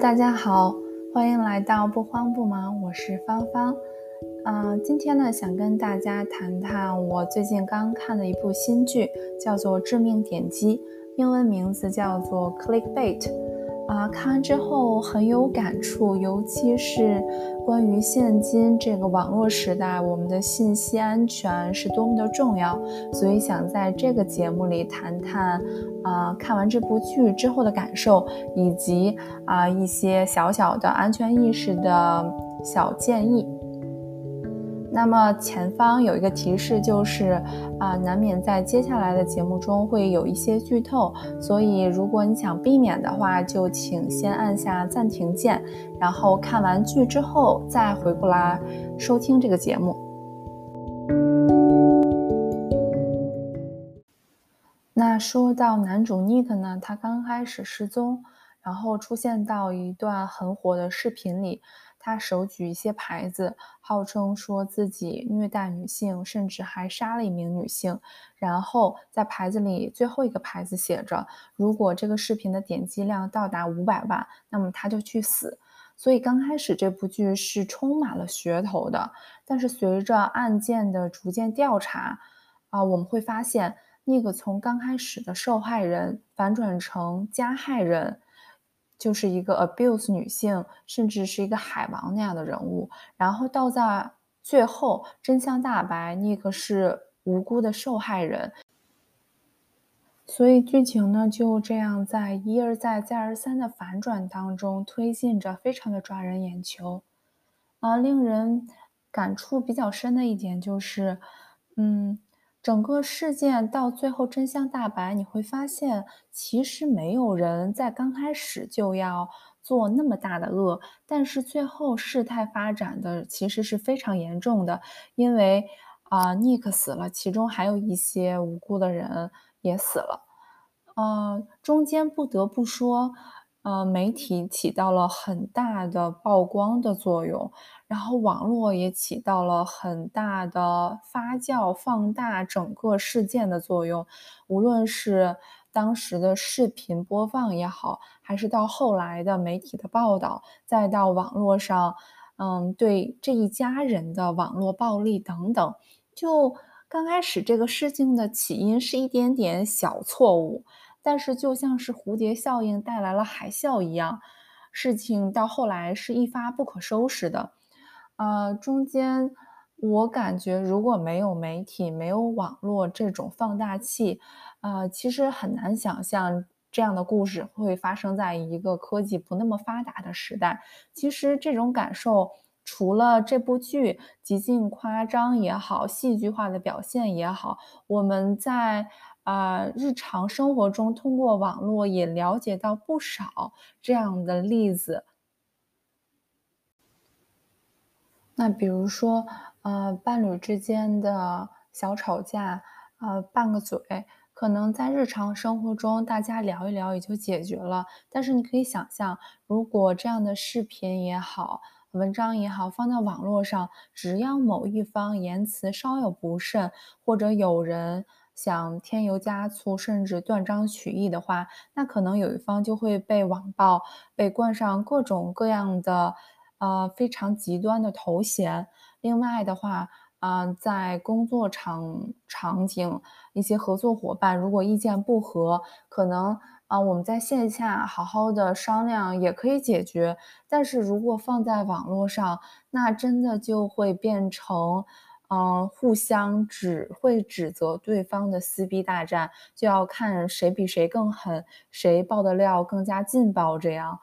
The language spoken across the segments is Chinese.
大家好，欢迎来到不慌不忙，我是芳芳。嗯，今天呢，想跟大家谈谈我最近刚看的一部新剧，叫做《致命点击》，英文名字叫做 Clickbait。看完之后很有感触，尤其是关于现今这个网络时代，我们的信息安全是多么的重要，所以想在这个节目里谈谈，啊，看完这部剧之后的感受，以及啊一些小小的安全意识的小建议。那么前方有一个提示，就是啊，难免在接下来的节目中会有一些剧透，所以如果你想避免的话，就请先按下暂停键，然后看完剧之后再回过来收听这个节目。那说到男主 Nick 呢，他刚开始失踪，然后出现到一段很火的视频里。他手举一些牌子，号称说自己虐待女性，甚至还杀了一名女性。然后在牌子里最后一个牌子写着：“如果这个视频的点击量到达五百万，那么他就去死。”所以刚开始这部剧是充满了噱头的。但是随着案件的逐渐调查，啊，我们会发现那个从刚开始的受害人反转成加害人。就是一个 abuse 女性，甚至是一个海王那样的人物，然后到在最后真相大白，那个是无辜的受害人，所以剧情呢就这样在一而再再而三的反转当中推进着，非常的抓人眼球。啊，令人感触比较深的一点就是，嗯。整个事件到最后真相大白，你会发现其实没有人在刚开始就要做那么大的恶，但是最后事态发展的其实是非常严重的，因为啊，尼克死了，其中还有一些无辜的人也死了，呃，中间不得不说。呃，媒体起到了很大的曝光的作用，然后网络也起到了很大的发酵、放大整个事件的作用。无论是当时的视频播放也好，还是到后来的媒体的报道，再到网络上，嗯，对这一家人的网络暴力等等，就刚开始这个事情的起因是一点点小错误。但是就像是蝴蝶效应带来了海啸一样，事情到后来是一发不可收拾的。呃，中间我感觉如果没有媒体、没有网络这种放大器，呃，其实很难想象这样的故事会发生在一个科技不那么发达的时代。其实这种感受，除了这部剧极尽夸张也好，戏剧化的表现也好，我们在。啊，日常生活中通过网络也了解到不少这样的例子。那比如说，呃，伴侣之间的小吵架，呃，拌个嘴，可能在日常生活中大家聊一聊也就解决了。但是你可以想象，如果这样的视频也好，文章也好，放在网络上，只要某一方言辞稍有不慎，或者有人。想添油加醋，甚至断章取义的话，那可能有一方就会被网暴，被冠上各种各样的呃非常极端的头衔。另外的话，啊，在工作场场景，一些合作伙伴如果意见不合，可能啊我们在线下好好的商量也可以解决，但是如果放在网络上，那真的就会变成。嗯，互相只会指责对方的撕逼大战，就要看谁比谁更狠，谁爆的料更加劲爆。这样，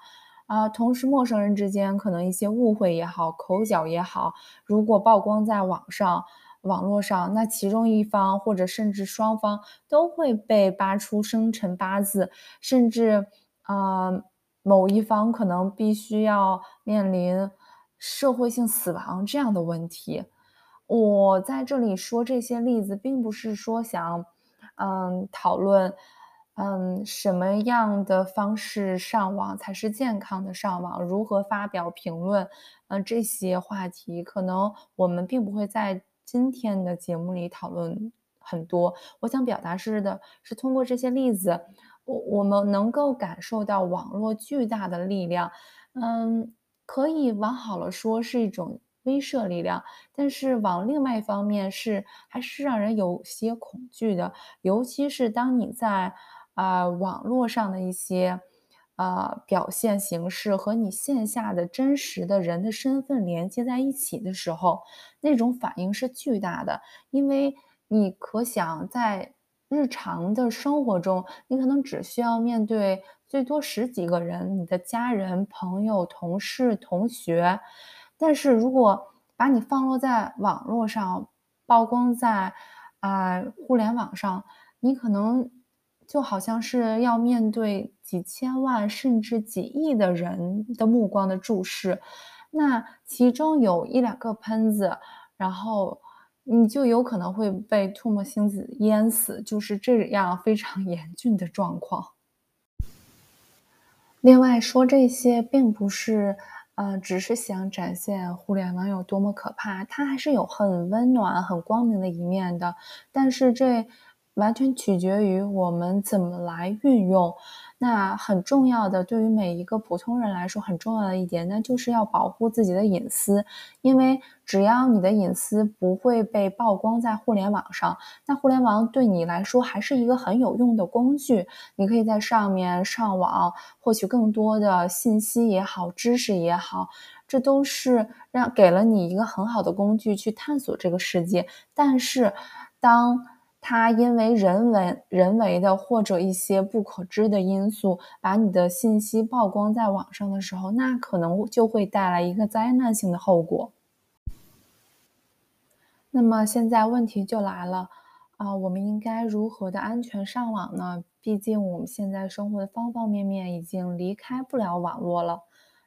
啊，同时陌生人之间可能一些误会也好，口角也好，如果曝光在网上、网络上，那其中一方或者甚至双方都会被扒出生辰八字，甚至啊，某一方可能必须要面临社会性死亡这样的问题。我在这里说这些例子，并不是说想，嗯，讨论，嗯，什么样的方式上网才是健康的上网，如何发表评论，嗯，这些话题可能我们并不会在今天的节目里讨论很多。我想表达是的，是通过这些例子，我我们能够感受到网络巨大的力量，嗯，可以往好了说是一种威慑力量，但是往另外一方面是还是让人有些恐惧的。尤其是当你在，啊，网络上的一些，呃，表现形式和你线下的真实的人的身份连接在一起的时候，那种反应是巨大的。因为你可想在日常的生活中，你可能只需要面对最多十几个人，你的家人、朋友、同事、同学。但是如果把你放落在网络上，曝光在，啊，互联网上，你可能就好像是要面对几千万甚至几亿的人的目光的注视。那其中有一两个喷子，然后你就有可能会被唾沫星子淹死，就是这样非常 严峻的状况。另外说这些并不是，呃，只是想展现互联网有多么可怕，它还是有很温暖、很光明的一面的。但是这完全取决于我们怎么来运用。那很重要的，对于每一个普通人来说很重要的一点，那就是要保护自己的隐私。因为只要你的隐私不会被曝光在互联网上，那互联网对你来说还是一个很有用的工具。你可以在上面上网，获取更多的信息也好、知识也好，这都是让给了你一个很好的工具去探索这个世界。但是当它因为人为人为的或者一些不可知的因素，把你的信息曝光在网上的时候，那可能就会带来一个灾难性的后果。那么现在问题就来了，啊，我们应该如何的安全上网呢？毕竟我们现在生活的方方面面已经离开不了网络了。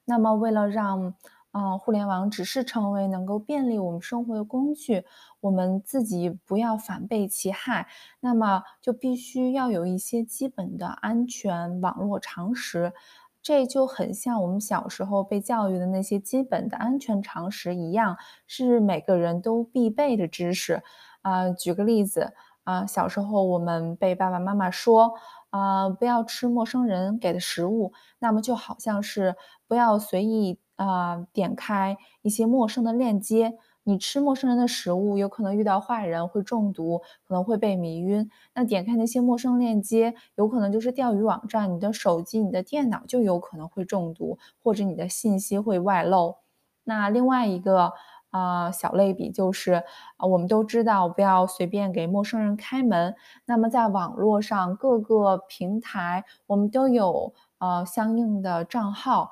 那么为了让，呃，互联网只是成为能够便利我们生活的工具，我们自己不要反被其害，那么就必须要有一些基本的安全网络常识。这就很像我们小时候被教育的那些基本的安全常识一样，是每个人都必备的知识。啊，举个例子，啊，小时候我们被爸爸妈妈说，啊，不要吃陌生人给的食物，那么就好像是不要随意，啊，点开一些陌生的链接。你吃陌生人的食物，有可能遇到坏人会中毒，可能会被迷晕。那点开那些陌生链接，有可能就是钓鱼网站，你的手机、你的电脑就有可能会中毒，或者你的信息会外漏。那另外一个，啊，小类比就是，啊，我们都知道不要随便给陌生人开门，那么在网络上各个平台，我们都有，呃，相应的账号。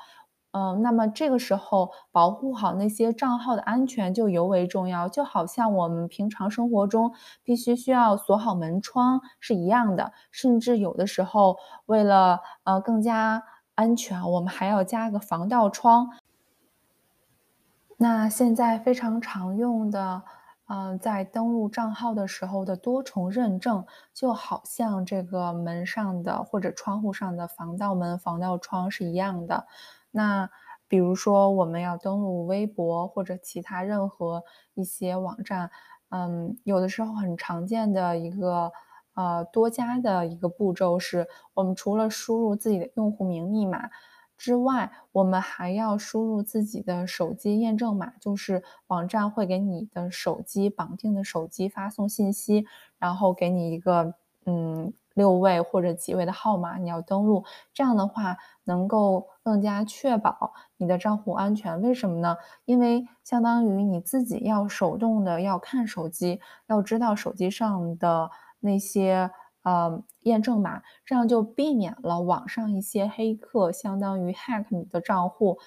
呃，那么这个时候保护好那些账号的安全就尤为重要，就好像我们平常生活中必须需要锁好门窗是一样的。甚至有的时候为了，呃，更加安全，我们还要加个防盗窗。那现在非常常用的，呃，在登录账号的时候的多重认证，就好像这个门上的或者窗户上的防盗门、防盗窗是一样的。那比如说我们要登录微博或者其他任何一些网站，嗯，有的时候很常见的一个，呃，多加的一个步骤是，我们除了输入自己的用户名密码之外，我们还要输入自己的手机验证码，就是网站会给你的手机绑定的手机发送信息，然后给你一个，嗯，六位或者几位的号码，你要登录。这样的话能够更加确保你的账户安全，为什么呢？因为相当于你自己要手动的要看手机，要知道手机上的那些，呃，验证码，这样就避免了网上一些黑客相当于 hack 你的账户。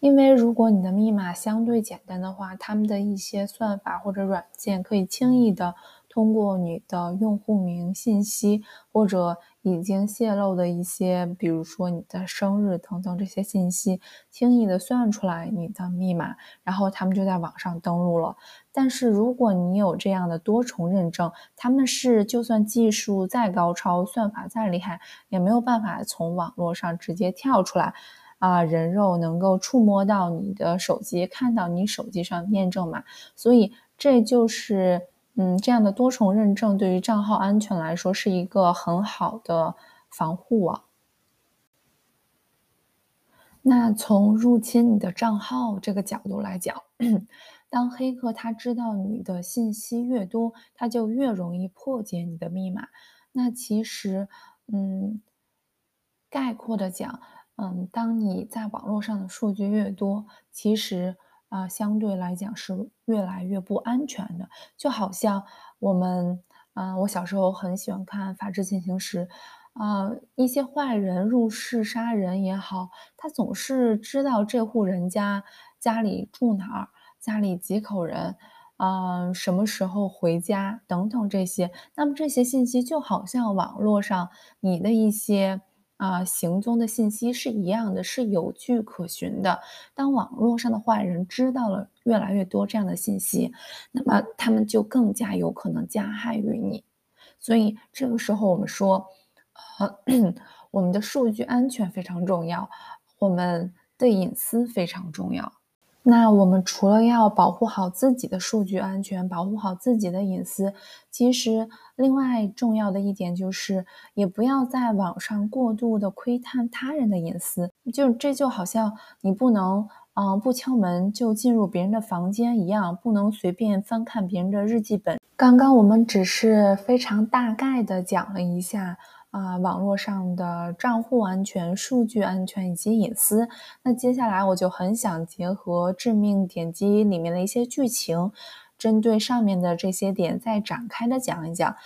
因为如果你的密码相对简单的话，他们的一些算法或者软件可以轻易的通过你的用户名信息，或者已经泄露的一些，比如说你的生日等等这些信息，轻易的算出来你的密码，然后他们就在网上登录了。但是如果你有这样的多重认证，他们是就算技术再高超，算法再厉害，也没有办法从网络上直接跳出来，啊，人肉能够触摸到你的手机，看到你手机上验证码。所以这就是，嗯，这样的多重认证对于账号安全来说是一个很好的防护网。那从入侵你的账号这个角度来讲，当黑客他知道你的信息越多，他就越容易破解你的密码。那其实，嗯，概括的讲，嗯，当你在网络上的数据越多，其实啊，相对来讲是越来越不安全的。就好像我们，啊，我小时候很喜欢看《法制进行时》。啊，一些坏人入室杀人也好，他总是知道这户人家家里住哪儿，家里几口人，啊，什么时候回家等等这些。那么这些信息就好像网络上你的一些啊行踪的信息是一样的，是有据可循的。当网络上的坏人知道了越来越多这样的信息，那么他们就更加有可能加害于你。所以这个时候我们说。呃 我们的数据安全非常重要，我们的隐私非常重要。那我们除了要保护好自己的数据安全，保护好自己的隐私，其实另外重要的一点就是，也不要在网上过度的窥探他人的隐私。就这就好像你不能，嗯，不敲门就进入别人的房间一样，不能随便翻看别人的日记本。刚刚我们只是非常大概的讲了一下。啊，网络上的账户安全、数据安全以及隐私。那接下来我就很想结合《致命点击》里面的一些剧情，针对上面的这些点再展开的讲一讲。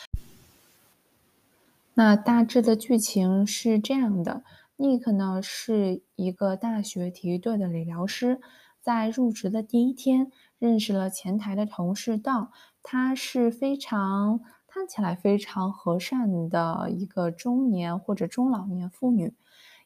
那大致的剧情是这样的：Nick 呢是一个大学体育队的理疗师，在入职的第一天认识了前台的同事 Don，他是非常。看起来非常和善的一个中年或者中老年妇女，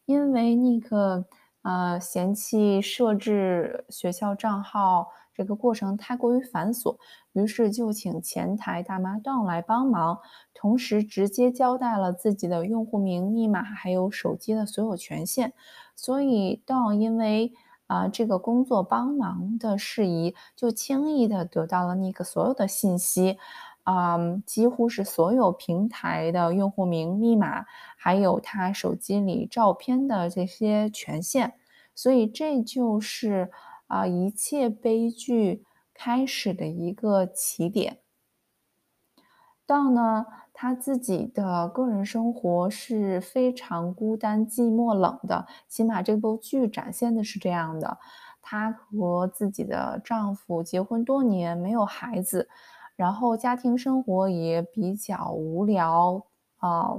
因为尼克呃嫌弃设置学校账号这个过程太过于繁琐，于是就请前台大妈 Don 来帮忙，同时直接交代了自己的用户名、密码还有手机的所有权限。所以 Don 因为啊这个工作帮忙的事宜，就轻易的得到了那个所有的信息。啊，几乎是所有平台的用户名、密码，还有他手机里照片的这些权限，所以这就是啊一切悲剧开始的一个起点。到呢，他自己的个人生活是非常孤单、寂寞、冷的，起码这部剧展现的是这样的。她和自己的丈夫结婚多年，没有孩子。然后家庭生活也比较无聊啊，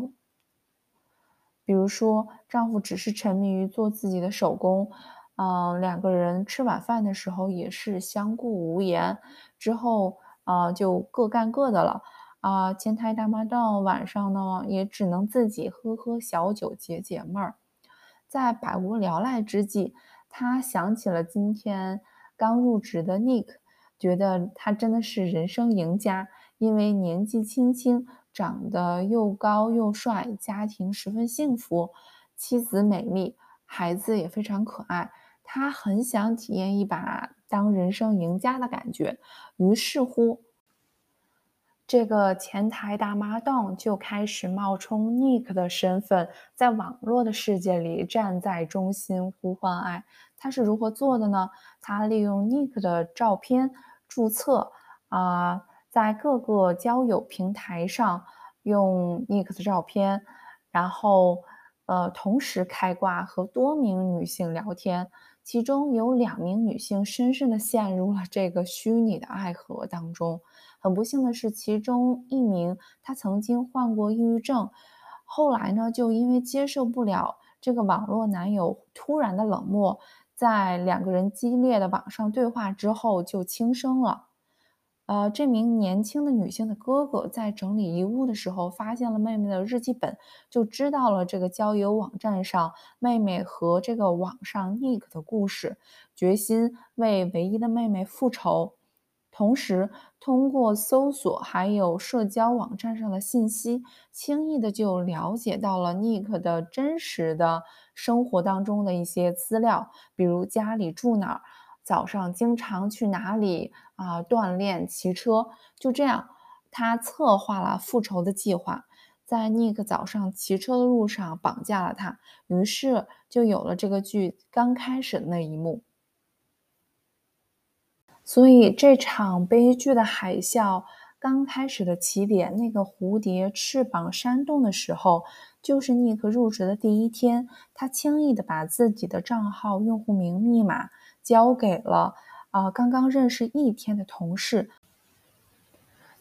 比如说丈夫只是沉迷于做自己的手工，嗯，两个人吃晚饭的时候也是相顾无言，之后啊就各干各的了啊。前台大妈到晚上呢也只能自己喝喝小酒解解闷儿，在百无聊赖之际，她想起了今天刚入职的 Nick。觉得他真的是人生赢家，因为年纪轻轻，长得又高又帅，家庭十分幸福，妻子美丽，孩子也非常可爱。他很想体验一把当人生赢家的感觉，于是乎，这个前台大妈 Don 就开始冒充 Nick 的身份，在网络的世界里站在中心呼唤爱。他是如何做的呢？他利用 Nick 的照片。注册啊，在各个交友平台上用 Nick 的照片，然后呃，同时开挂和多名女性聊天，其中有两名女性深深的陷入了这个虚拟的爱河当中。很不幸的是，其中一名她曾经患过抑郁症，后来呢，就因为接受不了这个网络男友突然的冷漠。在两个人激烈的网上对话之后，就轻生了。呃，这名年轻的女性的哥哥在整理遗物的时候，发现了妹妹的日记本，就知道了这个交友网站上妹妹和这个网上 Nick 的故事，决心为唯一的妹妹复仇。同时，通过搜索还有社交网站上的信息，轻易的就了解到了 Nick 的真实的生活当中的一些资料，比如家里住哪儿，早上经常去哪里啊锻炼、骑车。就这样，他策划了复仇的计划。在 Nick 早上骑车的路上绑架了他，于是就有了这个剧刚开始的那一幕。所以这场悲剧的海啸刚开始的起点，那个蝴蝶翅膀扇动的时候，就是尼克入职的第一天，他轻易的把自己的账号用户名密码交给了啊刚刚认识一天的同事。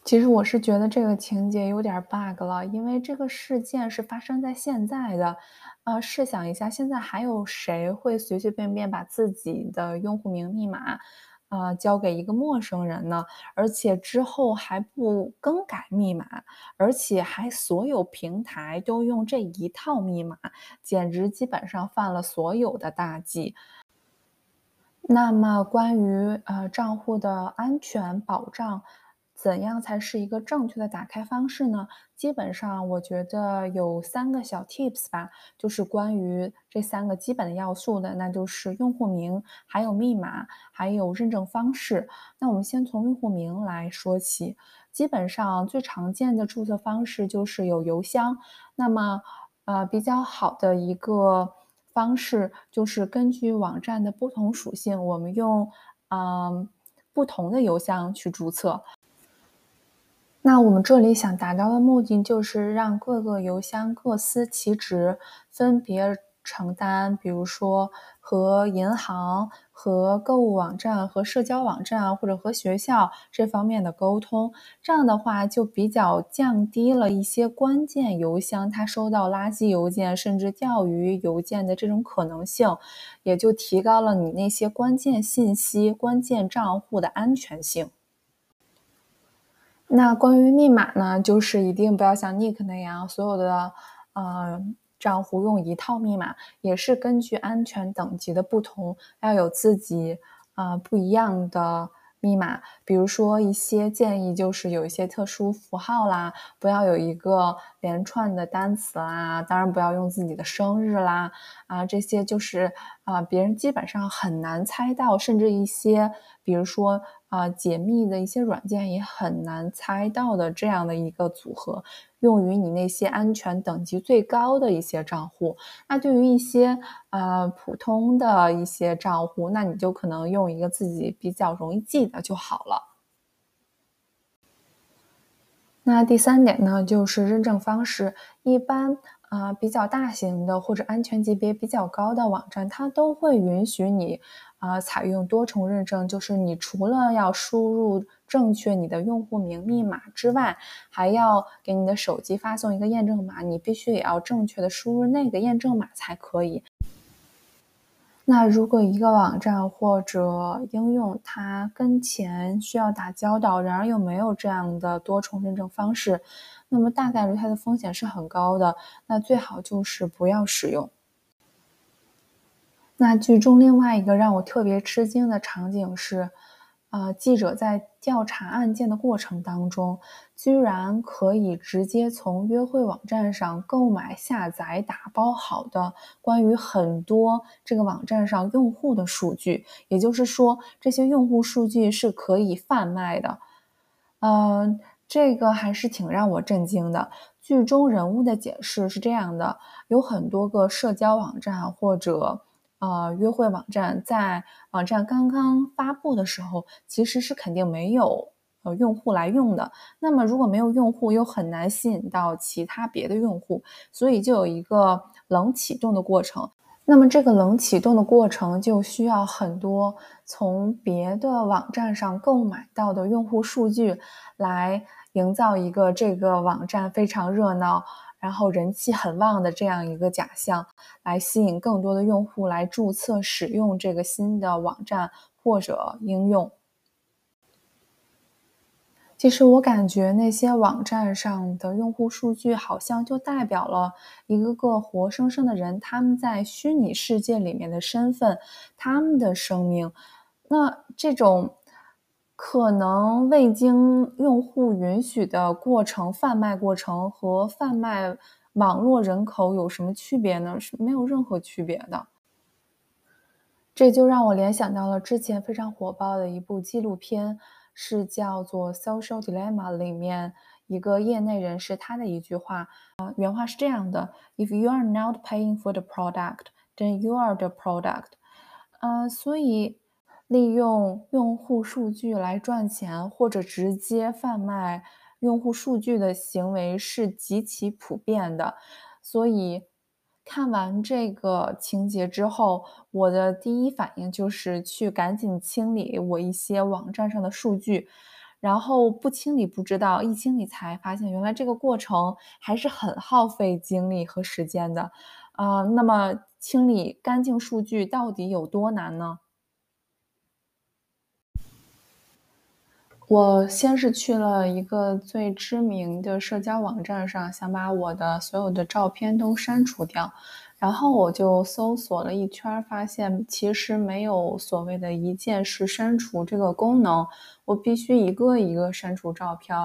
其实我是觉得这个情节有点 bug 了，因为这个事件是发生在现在的，呃，试想一下，现在还有谁会随随便便把自己的用户名密码，啊，交给一个陌生人呢？而且之后还不更改密码，而且还所有平台都用这一套密码，简直基本上犯了所有的大忌。那么关于呃账户的安全保障。怎样才是一个正确的打开方式呢？基本上，我觉得有三个小 tips 吧，就是关于这三个基本的要素的，那就是用户名、还有密码、还有认证方式。那我们先从用户名来说起，基本上最常见的注册方式就是有邮箱。那么，呃，比较好的一个方式就是根据网站的不同属性，我们用嗯不同的邮箱去注册。那我们这里想达到的目的，就是让各个邮箱各司其职，分别承担，比如说和银行、和购物网站、和社交网站或者和学校这方面的沟通。这样的话，就比较降低了一些关键邮箱它收到垃圾邮件甚至钓鱼邮件的这种可能性，也就提高了你那些关键信息、关键账户的安全性。那关于密码呢，就是一定不要像 Nick 那样，所有的呃账户用一套密码，也是根据安全等级的不同，要有自己呃不一样的密码。比如说一些建议就是有一些特殊符号啦，不要有一个连串的单词啦，当然不要用自己的生日啦，啊这些就是啊别人基本上很难猜到，甚至一些比如说。啊，解密的一些软件也很难猜到的这样的一个组合，用于你那些安全等级最高的一些账户。那对于一些呃普通的一些账户，那你就可能用一个自己比较容易记的就好了。那第三点呢，就是认证方式，一般。啊，比较大型的或者安全级别比较高的网站，它都会允许你啊采用多重认证。就是你除了要输入正确你的用户名密码之外，还要给你的手机发送一个验证码，你必须也要正确的输入那个验证码才可以。那如果一个网站或者应用它跟钱需要打交道，然而又没有这样的多重认证方式，那么大概率它的风险是很高的。那最好就是不要使用。那剧中另外一个让我特别吃惊的场景是。呃，记者在调查案件的过程当中，居然可以直接从约会网站上购买、下载、打包好的关于很多这个网站上用户的数据，也就是说，这些用户数据是可以贩卖的。嗯，这个还是挺让我震惊的。剧中人物的解释是这样的：有很多个社交网站或者。呃，约会网站在网站刚刚发布的时候，其实是肯定没有呃用户来用的。那么如果没有用户，又很难吸引到其他别的用户，所以就有一个冷启动的过程。那么这个冷启动的过程就需要很多从别的网站上购买到的用户数据，来营造一个这个网站非常热闹。然后人气很旺的这样一个假象，来吸引更多的用户来注册使用这个新的网站或者应用。其实我感觉那些网站上的用户数据，好像就代表了一个个活生生的人，他们在虚拟世界里面的身份，他们的生命。那这种。可能未经用户允许的过程贩卖过程和贩卖网络人口有什么区别呢？是没有任何区别的。这就让我联想到了之前非常火爆的一部纪录片，是叫做《Social Dilemma》里面一个业内人士他的一句话，啊，原话是这样的：If you are not paying for the product, then you are the product。啊，所以利用用户数据来赚钱，或者直接贩卖用户数据的行为是极其普遍的。所以看完这个情节之后，我的第一反应就是去赶紧清理我一些网站上的数据。然后不清理不知道，一清理才发现，原来这个过程还是很耗费精力和时间的。啊，那么清理干净数据到底有多难呢？我先是去了一个最知名的社交网站上，想把我的所有的照片都删除掉。然后我就搜索了一圈，发现其实没有所谓的一键式删除这个功能，我必须一个一个删除照片。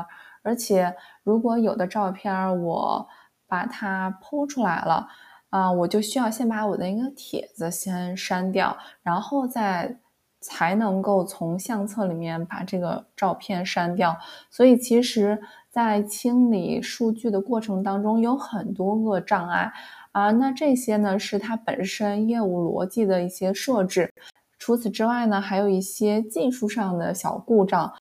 而且如果有的照片我把它剖出来了，啊，我就需要先把我的一个帖子先删掉，然后再才能够从相册里面把这个照片删掉。所以其实，在清理数据的过程当中，有很多个障碍。啊，那这些呢是它本身业务逻辑的一些设置。除此之外呢，还有一些技术上的小故障。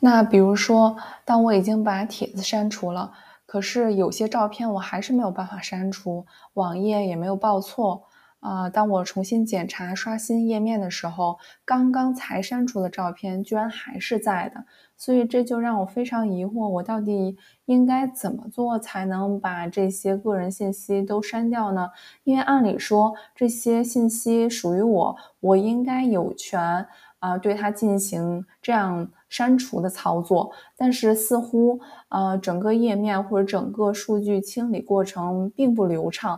那比如说，当我已经把帖子删除了，可是有些照片我还是没有办法删除，网页也没有报错。啊，当我重新检查刷新页面的时候，刚刚才删除的照片居然还是在的，所以这就让我非常疑惑，我到底应该怎么做才能把这些个人信息都删掉呢？因为按理说这些信息属于我，我应该有权啊对它进行这样删除的操作，但是似乎呃整个页面或者整个数据清理过程并不流畅。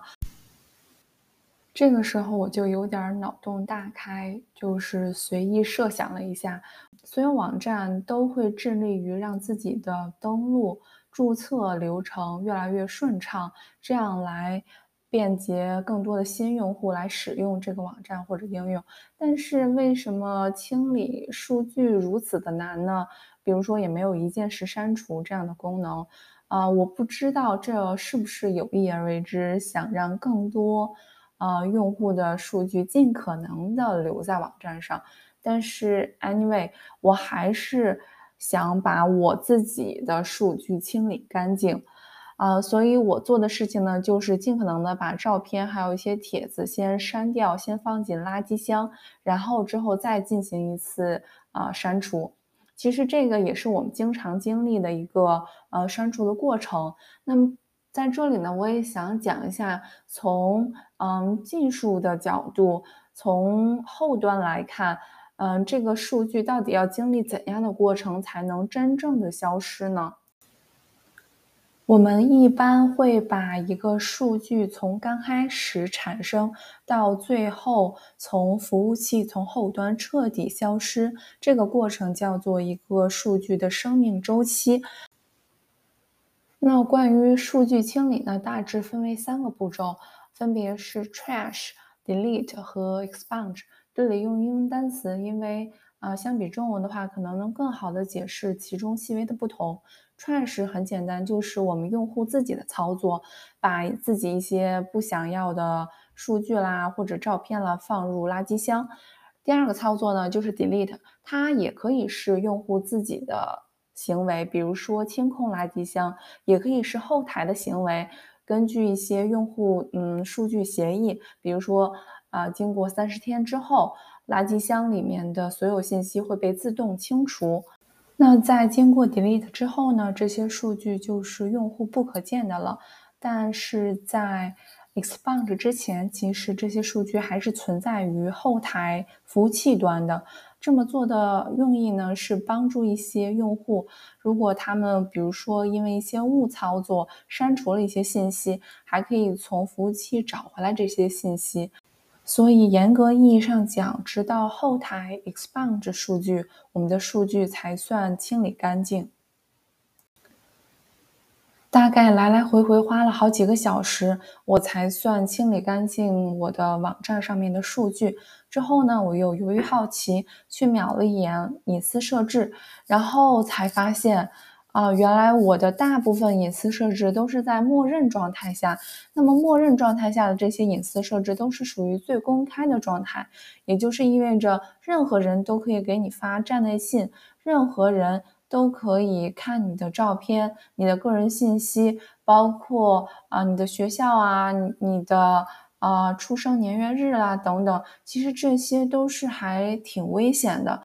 这个时候我就有点脑洞大开，就是随意设想了一下，所有网站都会致力于让自己的登录、注册流程越来越顺畅，这样来便捷更多的新用户来使用这个网站或者应用。但是为什么清理数据如此的难呢？比如说也没有一键式删除这样的功能，啊，我不知道这是不是有意而为之，想让更多。呃，用户的数据尽可能的留在网站上，但是 anyway，我还是想把我自己的数据清理干净，啊，所以我做的事情呢，就是尽可能的把照片还有一些帖子先删掉，先放进垃圾箱，然后之后再进行一次啊删除。其实这个也是我们经常经历的一个呃删除的过程。那么。在这里呢，我也想讲一下，从嗯技术的角度，从后端来看，嗯，这个数据到底要经历怎样的过程才能真正的消失呢？我们一般会把一个数据从刚开始产生到最后从服务器从后端彻底消失，这个过程叫做一个数据的生命周期。那关于数据清理呢，大致分为三个步骤，分别是 trash、delete 和 expunge。这里用英文单词，因为啊，相比中文的话，可能能更好的解释其中细微的不同。trash 很简单，就是我们用户自己的操作，把自己一些不想要的数据啦或者照片啦放入垃圾箱。第二个操作呢，就是 delete，它也可以是用户自己的。行为，比如说清空垃圾箱，也可以是后台的行为。根据一些用户嗯数据协议，比如说啊，经过三十天之后，垃圾箱里面的所有信息会被自动清除。那在经过 delete 之后呢，这些数据就是用户不可见的了。但是在 expand 之前，其实这些数据还是存在于后台服务器端的。这么做的用意呢，是帮助一些用户，如果他们比如说因为一些误操作删除了一些信息，还可以从服务器找回来这些信息。所以严格意义上讲，直到后台 expunge 数据，我们的数据才算清理干净。大概来来回回花了好几个小时，我才算清理干净我的网站上面的数据。之后呢，我又由于好奇去瞄了一眼隐私设置，然后才发现，啊，原来我的大部分隐私设置都是在默认状态下。那么，默认状态下的这些隐私设置都是属于最公开的状态，也就是意味着任何人都可以给你发站内信，任何人都可以看你的照片、你的个人信息，包括啊你的学校啊、你的啊出生年月日啦等等。其实这些都是还挺危险的。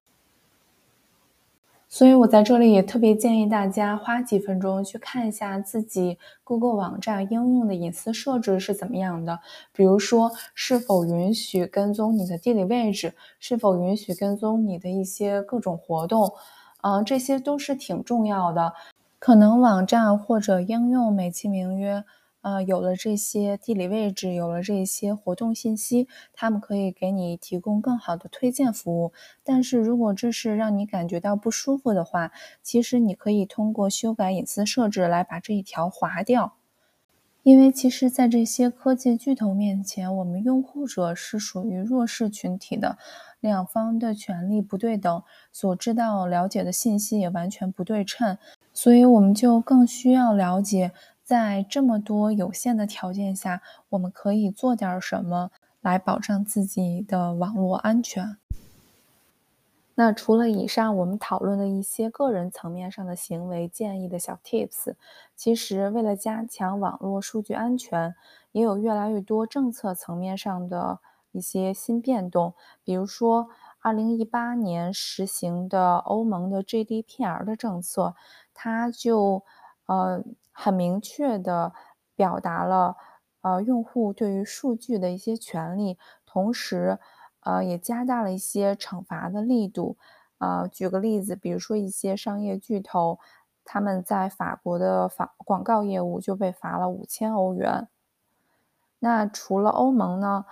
所以我在这里也特别建议大家花几分钟去看一下自己 Google 网站应用的隐私设置是怎么样的，比如说是否允许跟踪你的地理位置，是否允许跟踪你的一些各种活动，嗯，这些都是挺重要的。可能网站或者应用美其名曰。呃，有了这些地理位置，有了这些活动信息，他们可以给你提供更好的推荐服务。但是如果这是让你感觉到不舒服的话，其实你可以通过修改隐私设置来把这一条划掉。因为其实，在这些科技巨头面前，我们用户者是属于弱势群体的，两方的权利不对等，所知道了解的信息也完全不对称，所以我们就更需要了解。在这么多有限的条件下，我们可以做点什么来保障自己的网络安全？那除了以上我们讨论的一些个人层面上的行为建议的小 tips，其实为了加强网络数据安全，也有越来越多政策层面上的一些新变动。比如说，二零一八年实行的欧盟的 GDPR 的政策，它就呃。很明确的表达了，呃，用户对于数据的一些权利，同时，呃，也加大了一些惩罚的力度。呃，举个例子，比如说一些商业巨头，他们在法国的法广告业务就被罚了五千欧元。那除了欧盟呢，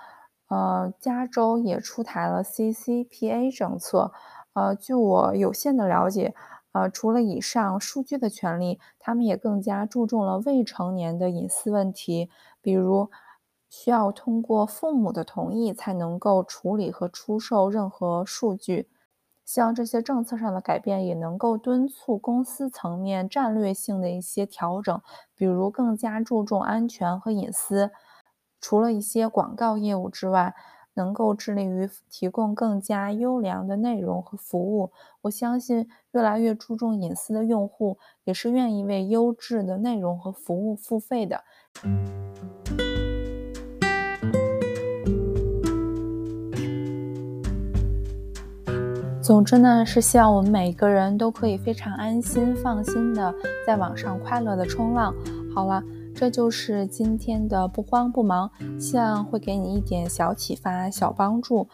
呃，加州也出台了 CCPA 政策。呃，据我有限的了解。呃，除了以上数据的权利，他们也更加注重了未成年的隐私问题，比如需要通过父母的同意才能够处理和出售任何数据。希望这些政策上的改变也能够敦促公司层面战略性的一些调整，比如更加注重安全和隐私。除了一些广告业务之外。能够致力于提供更加优良的内容和服务。我相信，越来越注重隐私的用户也是愿意为优质的内容和服务付费的。总之呢，是希望我们每个人都可以非常安心、放心的在网上快乐的冲浪。好了。这就是今天的不慌不忙，希望会给你一点小启发、小帮助。